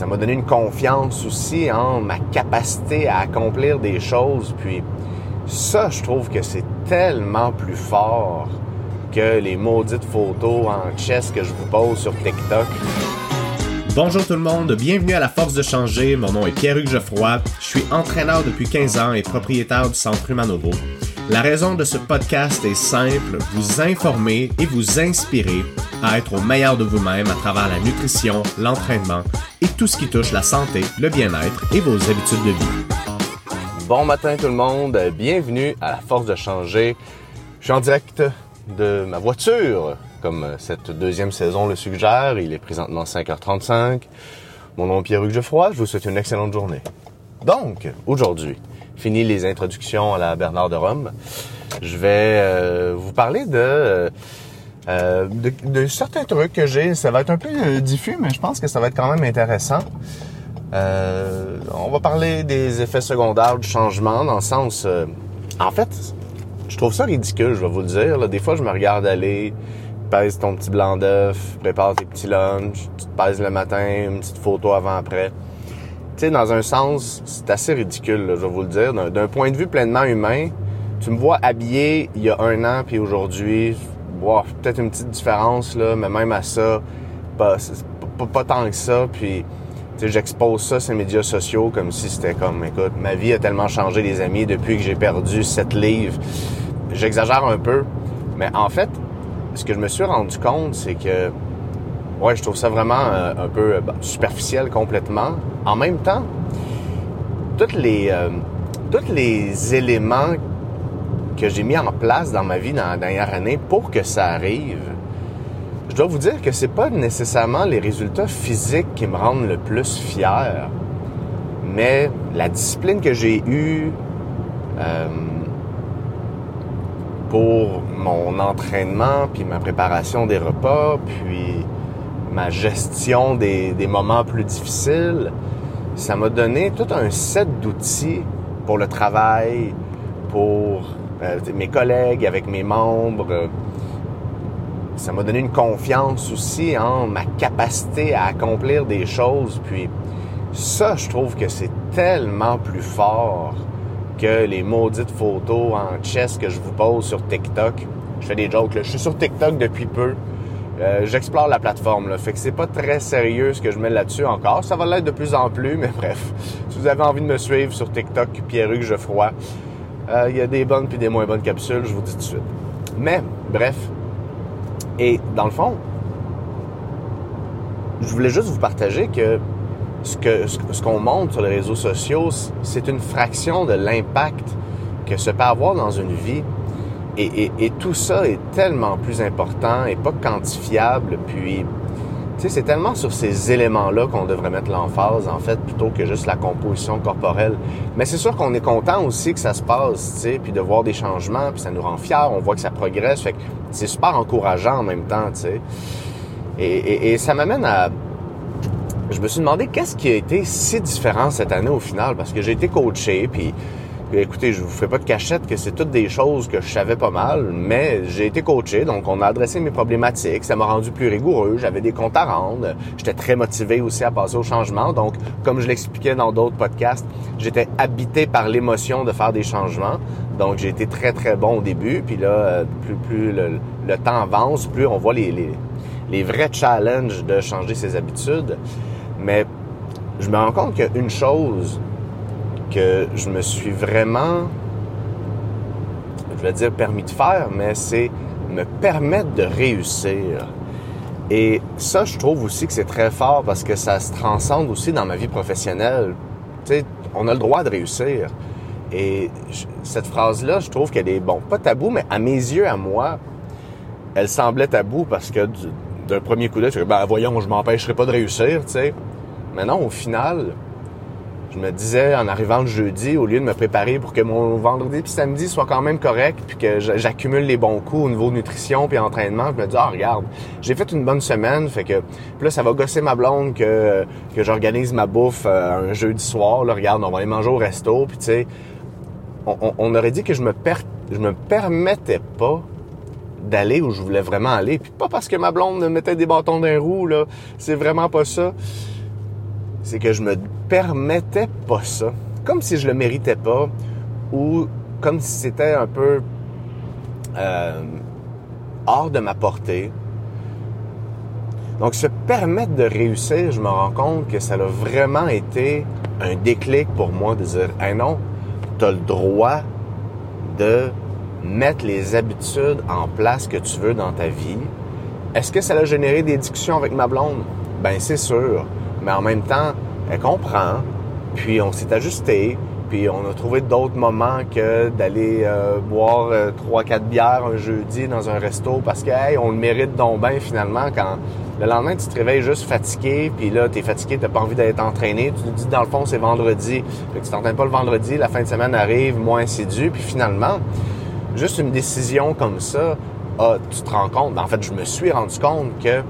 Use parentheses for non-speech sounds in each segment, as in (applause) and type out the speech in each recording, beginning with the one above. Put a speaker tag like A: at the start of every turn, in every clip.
A: ça m'a donné une confiance aussi en ma capacité à accomplir des choses. Puis ça, je trouve que c'est tellement plus fort que les maudites photos en chess que je vous pose sur TikTok.
B: Bonjour tout le monde, bienvenue à la Force de changer. Mon nom est Pierre-Hugues Geoffroy. Je suis entraîneur depuis 15 ans et propriétaire du Centre Humanovo. La raison de ce podcast est simple, vous informer et vous inspirer à être au meilleur de vous-même à travers la nutrition, l'entraînement tout ce qui touche la santé, le bien-être et vos habitudes de vie.
A: Bon matin tout le monde, bienvenue à la Force de changer. Je suis en direct de ma voiture, comme cette deuxième saison le suggère. Il est présentement 5h35. Mon nom est Pierre-Hugues Geoffroy, je vous souhaite une excellente journée. Donc, aujourd'hui, fini les introductions à la Bernard de Rome. Je vais euh, vous parler de, euh, de, certains trucs que j'ai. Ça va être un peu euh, diffus, mais je pense que ça va être quand même intéressant. on va parler des effets secondaires du changement, dans le sens... en fait, je trouve ça ridicule, je vais vous le dire. Des fois, je me regarde aller, pèse ton petit blanc d'œuf, prépare tes petits lunchs, tu te pèses le matin, une petite photo avant-après sais, dans un sens, c'est assez ridicule, je vais vous le dire. D'un point de vue pleinement humain, tu me vois habillé il y a un an puis aujourd'hui, wow, peut-être une petite différence, là, mais même à ça, pas, pas, tant que ça. Puis, j'expose ça les médias sociaux comme si c'était comme, écoute, ma vie a tellement changé, les amis, depuis que j'ai perdu 7 livres. J'exagère un peu, mais en fait, ce que je me suis rendu compte, c'est que ouais, je trouve ça vraiment euh, un peu euh, superficiel complètement. En même temps, tous les, euh, tous les éléments que j'ai mis en place dans ma vie dans la dernière année pour que ça arrive, je dois vous dire que c'est pas nécessairement les résultats physiques qui me rendent le plus fier, mais la discipline que j'ai eue pour mon entraînement, puis ma préparation des repas, puis ma gestion des, moments plus difficiles, ça m'a donné tout un set d'outils pour le travail, pour euh, mes collègues, avec mes membres. Ça m'a donné une confiance aussi en ma capacité à accomplir des choses. Puis ça, je trouve que c'est tellement plus fort que les maudites photos en chess que je vous pose sur TikTok. Je fais des jokes. Là. Je suis sur TikTok depuis peu. Euh, j'explore la plateforme, là. Fait que c'est pas très sérieux ce que je mets là-dessus encore. Ça va l'être de plus en plus, (laughs) mais bref. Si vous avez envie de me suivre sur TikTok, Pierre-Hugues Geoffroy, il y a des bonnes puis des moins bonnes capsules, je vous dis tout de suite. Mais, bref. Et dans le fond, je voulais juste vous partager que ce que ce qu'on montre sur les réseaux sociaux, c'est une fraction de l'impact que ça peut avoir dans une vie. Et, tout ça est tellement plus important et pas quantifiable. Puis, c'est tellement sur ces éléments-là qu'on devrait mettre l'emphase, en fait, plutôt que juste la composition corporelle. Mais c'est sûr qu'on est content aussi que ça se passe, tu puis de voir des changements, puis ça nous rend fiers, on voit que ça progresse. Fait que c'est super encourageant en même temps, tu et ça m'amène à... Je me suis demandé qu'est-ce qui a été si différent cette année au final, parce que j'ai été coaché, puis écoutez, je vous fais pas de cachette que c'est toutes des choses que je savais pas mal, mais j'ai été coaché, donc on a adressé mes problématiques, ça m'a rendu plus rigoureux, j'avais des comptes à rendre, j'étais très motivé aussi à passer au changement, donc comme je l'expliquais dans d'autres podcasts, j'étais habité par l'émotion de faire des changements, donc j'ai été très très bon au début, puis là, plus, plus le, temps avance, plus on voit les, les, les vrais challenges de changer ses habitudes, mais je me rends compte qu'il y a une chose que je me suis vraiment, je vais dire permis de faire, mais c'est me permettre de réussir. Et ça, je trouve aussi que c'est très fort parce que ça se transcende aussi dans ma vie professionnelle. Tu sais, on a le droit de réussir. Et cette phrase-là, je trouve qu'elle est, bon, pas tabou, mais à mes yeux, à moi, elle semblait tabou parce que d'un premier coup d'œil, ben voyons, je m'empêcherai pas de réussir, tu sais. Mais non, au final, je me disais en arrivant le jeudi, au lieu de me préparer pour que mon vendredi puis samedi soit quand même correct, puis que j'accumule les bons coups au niveau nutrition puis entraînement, je me dis ah regarde, j'ai fait une bonne semaine, fait que là ça va gosser ma blonde que que j'organise ma bouffe euh, un jeudi soir, là regarde, on va aller manger au resto, puis tu sais, on, aurait dit que je me per, je me permettais pas d'aller où je voulais vraiment aller, puis pas parce que ma blonde me mettait des bâtons d'un roue là, c'est vraiment pas ça c'est que je me permettais pas ça. Comme si je le méritais pas ou comme si c'était un peu euh, hors de ma portée. Donc, se permettre de réussir, je me rends compte que ça a vraiment été un déclic pour moi de dire, hey non, tu as le droit de mettre les habitudes en place que tu veux dans ta vie. Est-ce que ça a généré des discussions avec ma blonde? Ben, c'est sûr. Mais en même temps, elle comprend. Puis on s'est ajusté. Puis on a trouvé d'autres moments que d'aller euh, boire euh, trois, quatre bières un jeudi dans un resto parce que on le mérite donc bien finalement quand le lendemain tu te réveilles juste fatigué, puis là t'es fatigué, t'as pas envie d'être entraîné, tu te dis dans le fond c'est vendredi, fait que tu t'entraînes pas le vendredi, la fin de semaine arrive moins assidu, puis finalement juste une décision comme ça, ah, tu te rends compte, en fait je me suis rendu compte que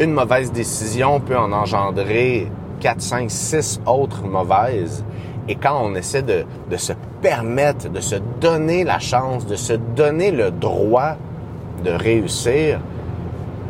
A: une mauvaise décision peut en engendrer 4, 5, 6 autres mauvaises. Et quand on essaie de, se permettre, de se donner la chance, de se donner le droit de réussir,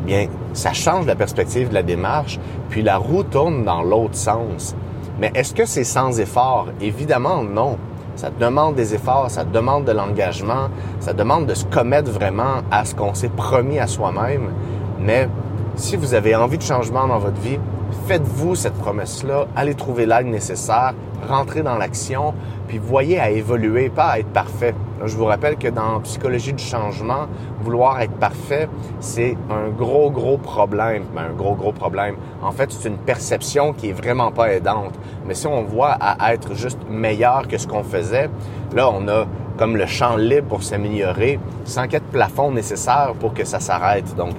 A: bien, ça change la perspective de la démarche, puis la roue tourne dans l'autre sens. Mais est-ce que c'est sans effort? Évidemment, non. Ça demande des efforts, ça demande de l'engagement, ça demande de se commettre vraiment à ce qu'on s'est promis à soi-même. Mais si vous avez envie de changement dans votre vie, faites-vous cette promesse-là, allez trouver l'aide nécessaire, rentrez dans l'action, puis voyez à évoluer, pas à être parfait. Je vous rappelle que dans psychologie du changement, vouloir être parfait, c'est un gros, gros problème. Ben, un gros, gros problème. En fait, c'est une perception qui est vraiment pas aidante. Mais si on voit à être juste meilleur que ce qu'on faisait, là, on a comme le champ libre pour s'améliorer sans qu'il y ait de plafond nécessaire pour que ça s'arrête. Donc,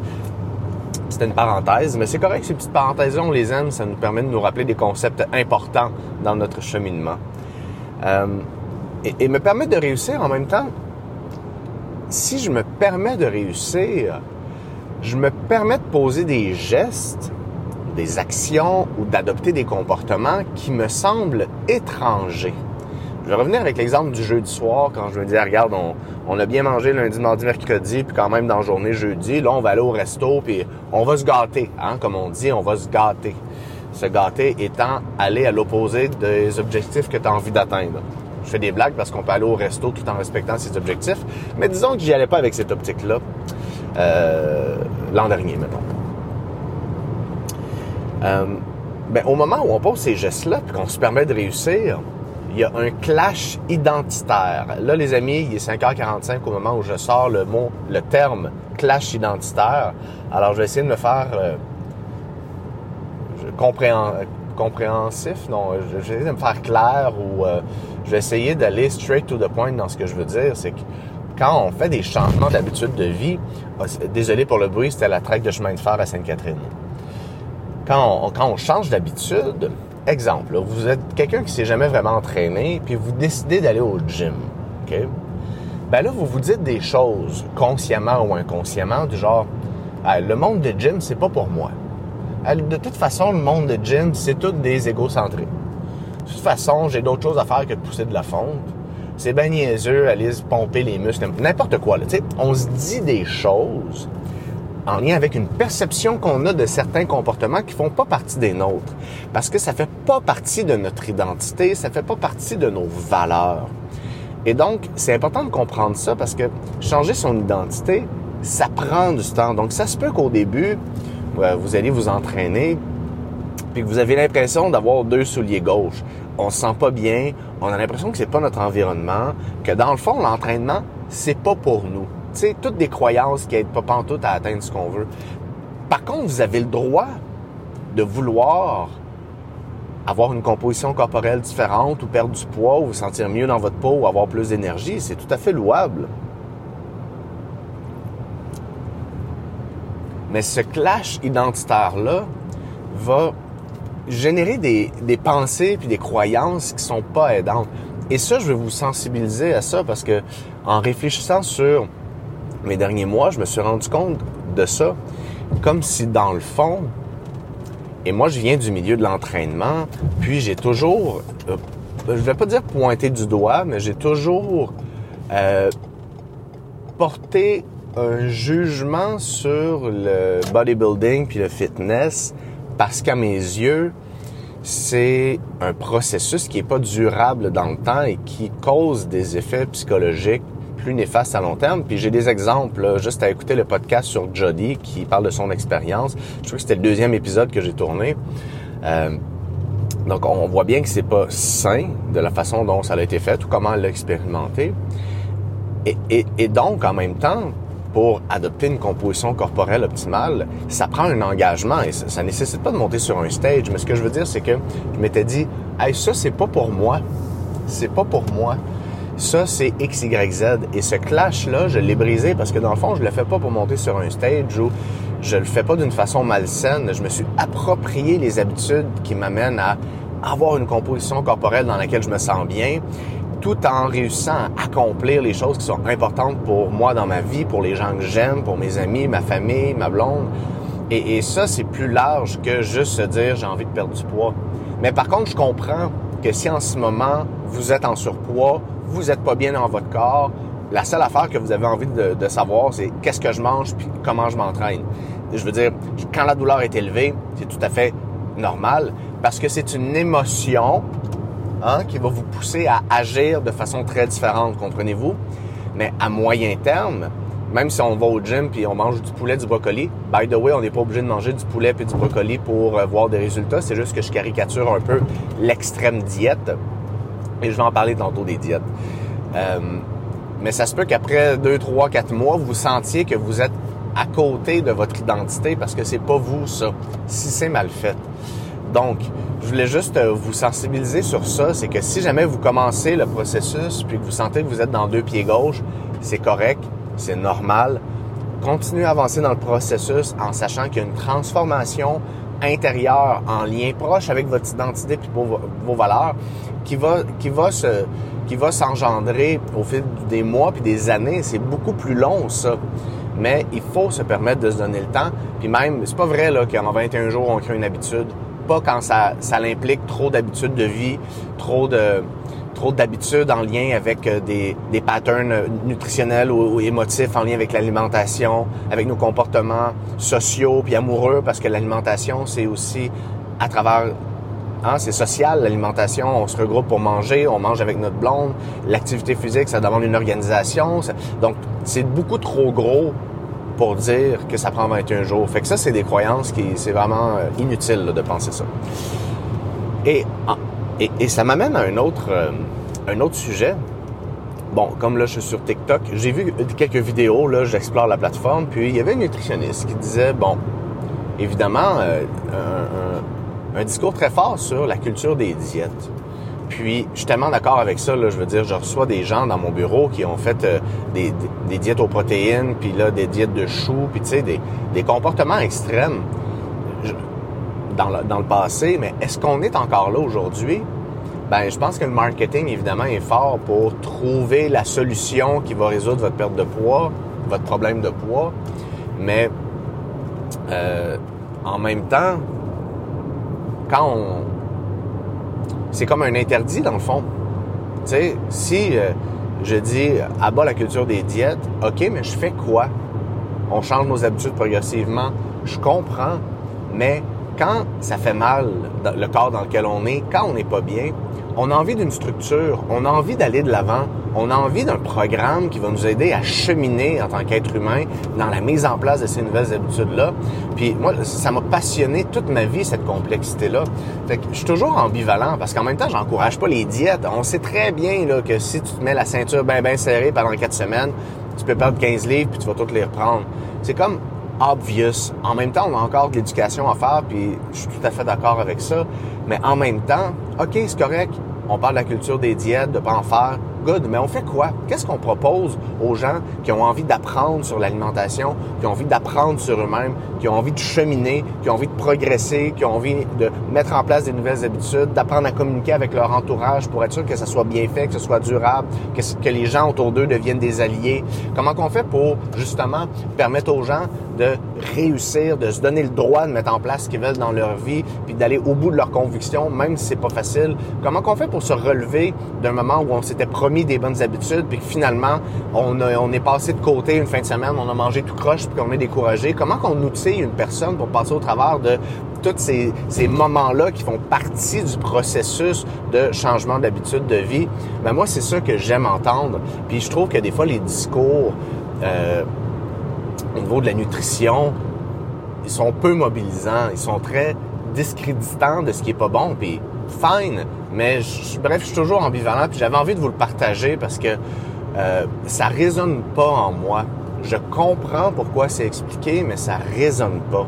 A: c'était une parenthèse, mais c'est correct, ces petites parenthèses-là, on les aime, ça nous permet de nous rappeler des concepts importants dans notre cheminement. Euh, et, me permettre de réussir en même temps, si je me permets de réussir, je me permets de poser des gestes, des actions ou d'adopter des comportements qui me semblent étrangers. Je vais revenir avec l'exemple du jeudi soir quand je me dis, regarde, on, a bien mangé lundi, mardi, mercredi, puis quand même dans la journée jeudi, là, on va aller au resto, puis on va se gâter, hein, comme on dit, on va se gâter. Se gâter étant aller à l'opposé des objectifs que tu as envie d'atteindre. Je fais des blagues parce qu'on peut aller au resto tout en respectant ses objectifs, mais disons que j'y allais pas avec cette optique-là euh, l'an dernier, mettons. Euh, ben, au moment où on pose ces gestes-là, puis qu'on se permet de réussir, il y a un clash identitaire. Là, les amis, il est 5h45 au moment où je sors le mot, le terme clash identitaire. Alors, je vais essayer de me faire euh, compréhensif. Non, je vais essayer de me faire clair ou euh, je vais essayer d'aller straight to the point dans ce que je veux dire. C'est que quand on fait des changements d'habitude de vie, ah, désolé pour le bruit, c'était la traque de chemin de fer à Sainte-Catherine. Quand on change d'habitude, exemple, vous êtes quelqu'un qui s'est jamais vraiment entraîné, puis vous décidez d'aller au gym. OK? Ben là, vous vous dites des choses, consciemment ou inconsciemment, du genre, le monde de gym, c'est pas pour moi. de toute façon, le monde de gym, c'est tout des égocentrés. De toute façon, j'ai d'autres choses à faire que de pousser de la fonte. C'est bien niaiseux, aller se pomper les muscles, n'importe quoi. On se dit des choses en lien avec une perception qu'on a de certains comportements qui font pas partie des nôtres. Parce que ça fait pas partie de notre identité, ça fait pas partie de nos valeurs. Et donc, c'est important de comprendre ça parce que changer son identité, ça prend du temps. Donc, ça se peut qu'au début, euh, vous allez vous entraîner, puis que vous avez l'impression d'avoir deux souliers gauches. On se sent pas bien, on a l'impression que c'est pas notre environnement, que dans le fond, l'entraînement, c'est pas pour nous toutes des croyances qui n'aident pas pantoute à atteindre ce qu'on veut. Par contre, vous avez le droit de vouloir avoir une composition corporelle différente ou perdre du poids ou vous sentir mieux dans votre peau ou avoir plus d'énergie. C'est tout à fait louable. Mais ce clash identitaire-là va générer des, des pensées puis des croyances qui sont pas aidantes. Et ça, je vais vous sensibiliser à ça parce que en réfléchissant sur mes derniers mois, je me suis rendu compte de ça comme si dans le fond, et moi je viens du milieu de l'entraînement, puis j'ai toujours, euh, je vais pas dire pointer du doigt, mais j'ai toujours euh, porté un jugement sur le bodybuilding puis le fitness parce qu'à mes yeux, c'est un processus qui n'est pas durable dans le temps et qui cause des effets psychologiques plus néfastes à long terme. Puis j'ai des exemples, juste à écouter le podcast sur Jody qui parle de son expérience. Je trouve que c'était le deuxième épisode que j'ai tourné. Euh, donc on voit bien que c'est pas sain de la façon dont ça a été fait ou comment elle l'a expérimenté. Et, et, donc en même temps, pour adopter une composition corporelle optimale, ça prend un engagement et ça, nécessite pas de monter sur un stage. Mais ce que je veux dire, c'est que je m'étais dit, hey, ça, c'est pas pour moi. C'est pas pour moi. Ça, c'est X, Y, Z. Et ce clash-là, je l'ai brisé parce que dans le fond, je le fais pas pour monter sur un stage ou je le fais pas d'une façon malsaine. Je me suis approprié les habitudes qui m'amènent à avoir une composition corporelle dans laquelle je me sens bien tout en réussissant à accomplir les choses qui sont importantes pour moi dans ma vie, pour les gens que j'aime, pour mes amis, ma famille, ma blonde. Et, et ça, c'est plus large que juste se dire j'ai envie de perdre du poids. Mais par contre, je comprends que si en ce moment vous êtes en surpoids, vous n'êtes pas bien dans votre corps, la seule affaire que vous avez envie de, savoir, c'est qu'est-ce que je mange puis comment je m'entraîne. Je veux dire, quand la douleur est élevée, c'est tout à fait normal parce que c'est une émotion Hein, qui va vous pousser à agir de façon très différente, comprenez-vous? Mais à moyen terme, même si on va au gym puis on mange du poulet, du brocoli, by the way, on n'est pas obligé de manger du poulet puis du brocoli pour euh, voir des résultats. C'est juste que je caricature un peu l'extrême diète. Et je vais en parler tantôt des diètes. Euh, mais ça se peut qu'après 2, 3, 4 mois, vous sentiez que vous êtes à côté de votre identité parce que c'est pas vous ça, si c'est mal fait. Donc, je voulais juste euh, vous sensibiliser sur ça, c'est que si jamais vous commencez le processus puis que vous sentez que vous êtes dans deux pieds gauche, c'est correct, c'est normal. Continuez à avancer dans le processus en sachant qu'il y a une transformation intérieure en lien proche avec votre identité puis vos, vos valeurs qui va qui va se qui va s'engendrer au fil des mois puis des années, c'est beaucoup plus long ça. Mais il faut se permettre de se donner le temps. Puis même, c'est pas vrai là qu'en 21 jours on crée une habitude pas quand ça, ça l'implique trop d'habitudes de vie, trop de trop d'habitudes en lien avec euh, des, patterns nutritionnels ou, émotifs en lien avec l'alimentation, avec nos comportements sociaux puis amoureux, parce que l'alimentation, c'est aussi à travers Hein, c'est social, l'alimentation. On se regroupe pour manger, on mange avec notre blonde. L'activité physique, ça demande une organisation. Donc, c'est beaucoup trop gros pour dire que ça prend 21 jours. Fait que ça, c'est des croyances qui, c'est vraiment euh, inutile de penser ça. Et, et, ça m'amène à un autre, euh, un autre sujet. Bon, comme là, je suis sur TikTok, j'ai vu quelques vidéos, là, j'explore la plateforme, puis il y avait une nutritionniste qui disait, bon, évidemment, euh, un, discours très fort sur la culture des diètes. Puis, je suis tellement d'accord avec ça. Là, je veux dire, je reçois des gens dans mon bureau qui ont fait euh, des, diètes aux protéines, puis là, des diètes de choux, puis tu sais, des, comportements extrêmes dans, le, passé. Mais est-ce qu'on est encore là aujourd'hui? Ben, je pense que le marketing, évidemment, est fort pour trouver la solution qui va résoudre votre perte de poids, votre problème de poids. Mais euh, en même temps, quand on, c'est comme un interdit dans le fond. Tu sais, si euh, je dis abat la culture des diètes, ok, mais je fais quoi? On change nos habitudes progressivement. Je comprends, mais quand ça fait mal le corps dans lequel on est, quand on n'est pas bien, on a envie d'une structure, on a envie d'aller de l'avant, on a envie d'un programme qui va nous aider à cheminer en tant qu'être humain dans la mise en place de ces nouvelles habitudes-là. Puis moi, ça m'a passionné toute ma vie, cette complexité-là. Fait que je suis toujours ambivalent parce qu'en même temps, j'encourage pas les diètes. On sait très bien là, que si tu te mets la ceinture bien bien serrée pendant quatre semaines, tu peux perdre 15 livres puis tu vas toutes les reprendre. C'est comme obvious. En même temps, on a encore de l'éducation à faire, puis je suis tout à fait d'accord avec ça. Mais en même temps, OK, c'est correct. On parle de la culture des diètes, de pas en faire. Good, mais on fait quoi? Qu'est-ce qu'on propose aux gens qui ont envie d'apprendre sur l'alimentation, qui ont envie d'apprendre sur eux-mêmes, qui ont envie de cheminer, qui ont envie de progresser, qui ont envie de mettre en place des nouvelles habitudes, d'apprendre à communiquer avec leur entourage pour être sûr que ça soit bien fait, que ce soit durable, que, que les gens autour d'eux deviennent des alliés? Comment qu'on fait pour justement permettre aux gens de réussir, de se donner le droit de mettre en place ce qu'ils veulent dans leur vie, puis d'aller au bout de leurs convictions, même si c'est pas facile? Comment qu'on fait pour se relever d'un moment où on s'était promis mis des bonnes habitudes, puis que finalement, on, on est passé de côté une fin de semaine, on a mangé tout croche, puis qu'on est découragé? Comment qu'on outille une personne pour passer au travers de tous ces, moments-là qui font partie du processus de changement d'habitude de vie? Ben moi, c'est ça que j'aime entendre. Puis je trouve que des fois, les discours euh, au niveau de la nutrition, ils sont peu mobilisants, ils sont très discréditants de ce qui est pas bon. Puis fine, mais bref, je suis toujours ambivalent. Puis j'avais envie de vous le partager parce que euh, ça résonne pas en moi. Je comprends pourquoi c'est expliqué, mais ça résonne pas.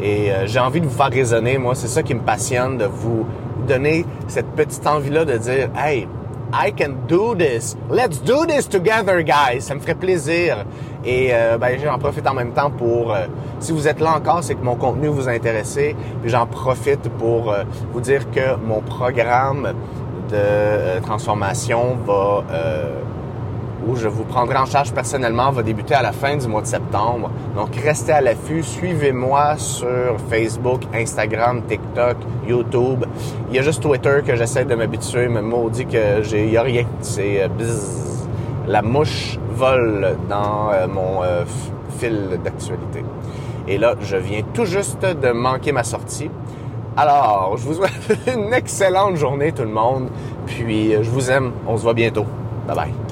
A: Et euh, j'ai envie de vous faire raisonner, moi, c'est ça qui me passionne, de vous donner cette petite envie-là de dire, hey, I can do this. Let's do this together, guys. Ça me ferait plaisir. Et euh, ben, j'en profite en même temps pour, euh, si vous êtes là encore, c'est que mon contenu vous a intéressé. Puis j'en profite pour euh, vous dire que mon programme de transformation va, où je vous prendrai en charge personnellement, va débuter à la fin du mois de septembre. Donc restez à l'affût, suivez-moi sur Facebook, Instagram, TikTok, YouTube. Il y a juste Twitter que j'essaie de m'habituer, mais maudit que j'ai, y a rien. C'est bzzz. La mouche vole dans mon fil d'actualité. Et là, je viens tout juste de manquer ma sortie. Alors, je vous souhaite (laughs) une excellente journée tout le monde. Puis, je vous aime. On se voit bientôt. Bye bye.